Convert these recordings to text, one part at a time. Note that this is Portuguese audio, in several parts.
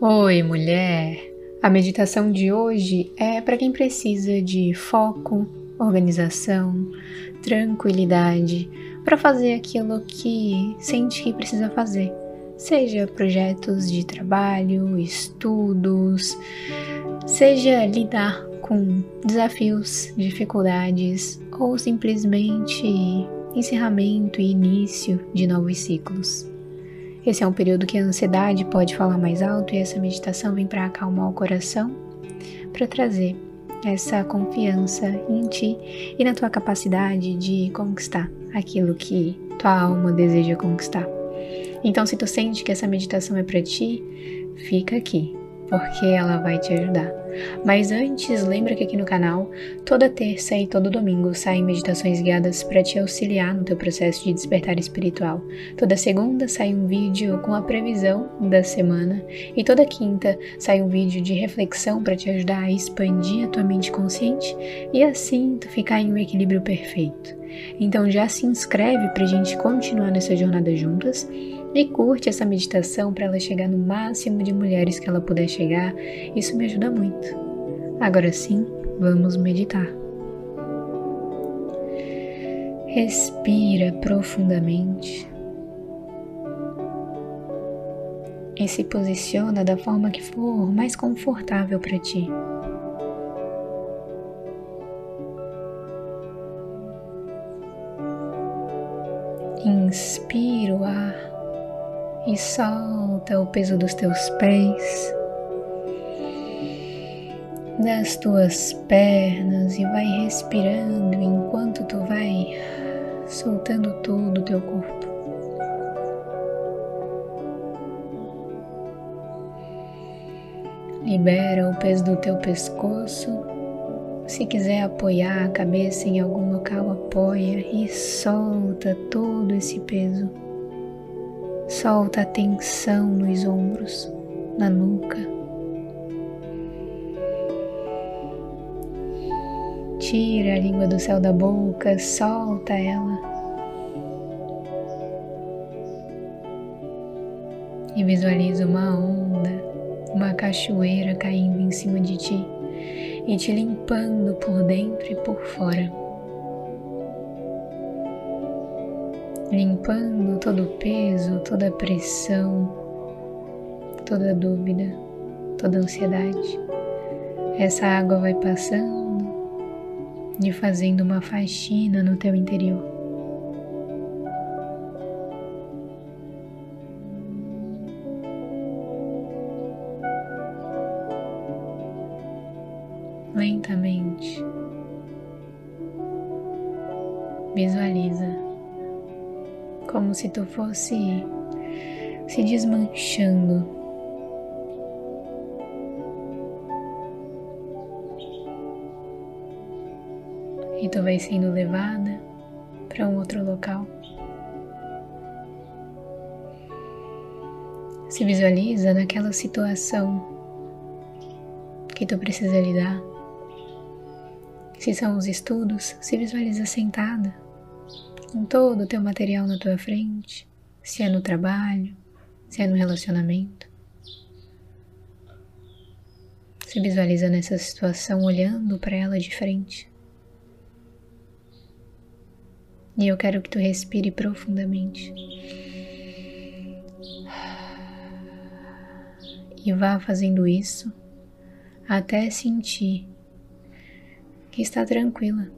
Oi, mulher! A meditação de hoje é para quem precisa de foco, organização, tranquilidade para fazer aquilo que sente que precisa fazer, seja projetos de trabalho, estudos, seja lidar com desafios, dificuldades ou simplesmente encerramento e início de novos ciclos. Esse é um período que a ansiedade pode falar mais alto e essa meditação vem para acalmar o coração, para trazer essa confiança em ti e na tua capacidade de conquistar aquilo que tua alma deseja conquistar. Então, se tu sente que essa meditação é para ti, fica aqui, porque ela vai te ajudar. Mas antes, lembra que aqui no canal, toda terça e todo domingo saem meditações guiadas para te auxiliar no teu processo de despertar espiritual. Toda segunda sai um vídeo com a previsão da semana e toda quinta sai um vídeo de reflexão para te ajudar a expandir a tua mente consciente e assim tu ficar em um equilíbrio perfeito. Então já se inscreve para a gente continuar nessa jornada juntas e curte essa meditação para ela chegar no máximo de mulheres que ela puder chegar. Isso me ajuda muito. Agora sim, vamos meditar. Respira profundamente e se posiciona da forma que for mais confortável para ti. Inspira o ar e solta o peso dos teus pés, das tuas pernas e vai respirando enquanto tu vai soltando todo o teu corpo. Libera o peso do teu pescoço. Se quiser apoiar a cabeça em algum local, apoia e solta todo esse peso. Solta a tensão nos ombros, na nuca. Tira a língua do céu da boca, solta ela. E visualiza uma onda, uma cachoeira caindo em cima de ti e te limpando por dentro e por fora. Limpando todo o peso, toda a pressão, toda a dúvida, toda a ansiedade. Essa água vai passando e fazendo uma faxina no teu interior. Como se tu fosse se desmanchando. E tu vai sendo levada para um outro local. Se visualiza naquela situação que tu precisa lidar. Se são os estudos, se visualiza sentada com todo o teu material na tua frente, se é no trabalho, se é no relacionamento. Se visualiza nessa situação olhando para ela de frente. E eu quero que tu respire profundamente. E vá fazendo isso até sentir que está tranquila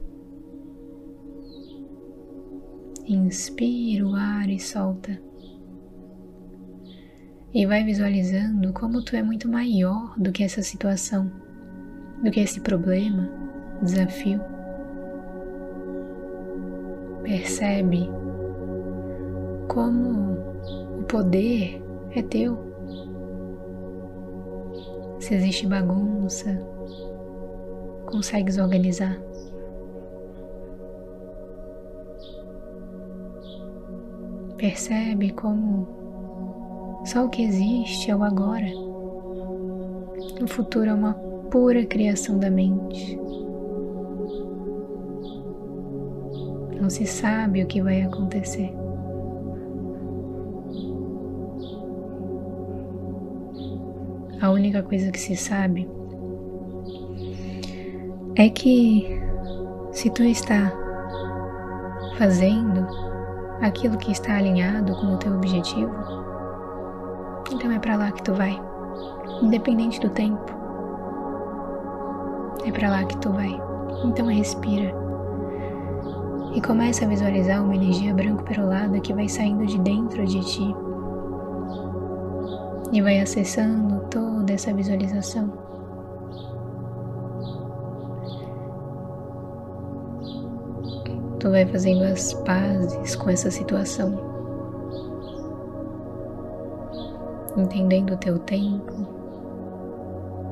Inspira o ar e solta. E vai visualizando como tu é muito maior do que essa situação, do que esse problema, desafio. Percebe como o poder é teu. Se existe bagunça, consegues organizar. Percebe como só o que existe é o agora. O futuro é uma pura criação da mente. Não se sabe o que vai acontecer. A única coisa que se sabe é que se tu está fazendo aquilo que está alinhado com o teu objetivo, então é para lá que tu vai, independente do tempo. É para lá que tu vai. Então respira. E começa a visualizar uma energia branco perolada que vai saindo de dentro de ti. E vai acessando toda essa visualização. Tu vai fazendo as pazes com essa situação, entendendo o teu tempo,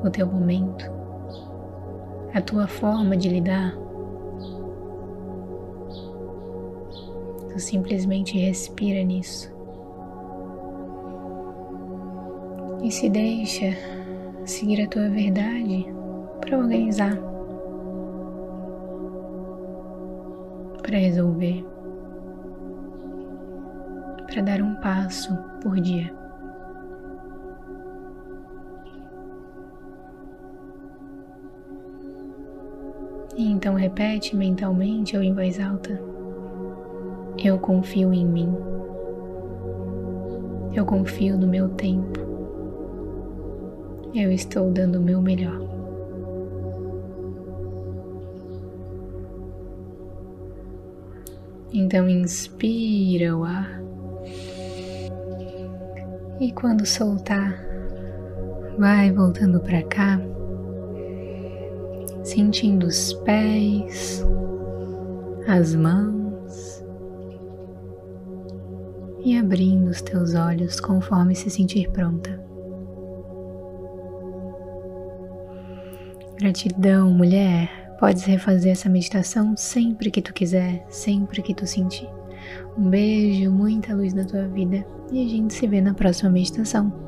o teu momento, a tua forma de lidar. Tu simplesmente respira nisso e se deixa seguir a tua verdade para organizar. Para resolver, para dar um passo por dia. E então repete mentalmente ou em voz alta: Eu confio em mim. Eu confio no meu tempo. Eu estou dando o meu melhor. Então inspira o ar. E quando soltar, vai voltando para cá, sentindo os pés, as mãos e abrindo os teus olhos conforme se sentir pronta. Gratidão, mulher. Podes refazer essa meditação sempre que tu quiser, sempre que tu sentir. Um beijo, muita luz na tua vida e a gente se vê na próxima meditação.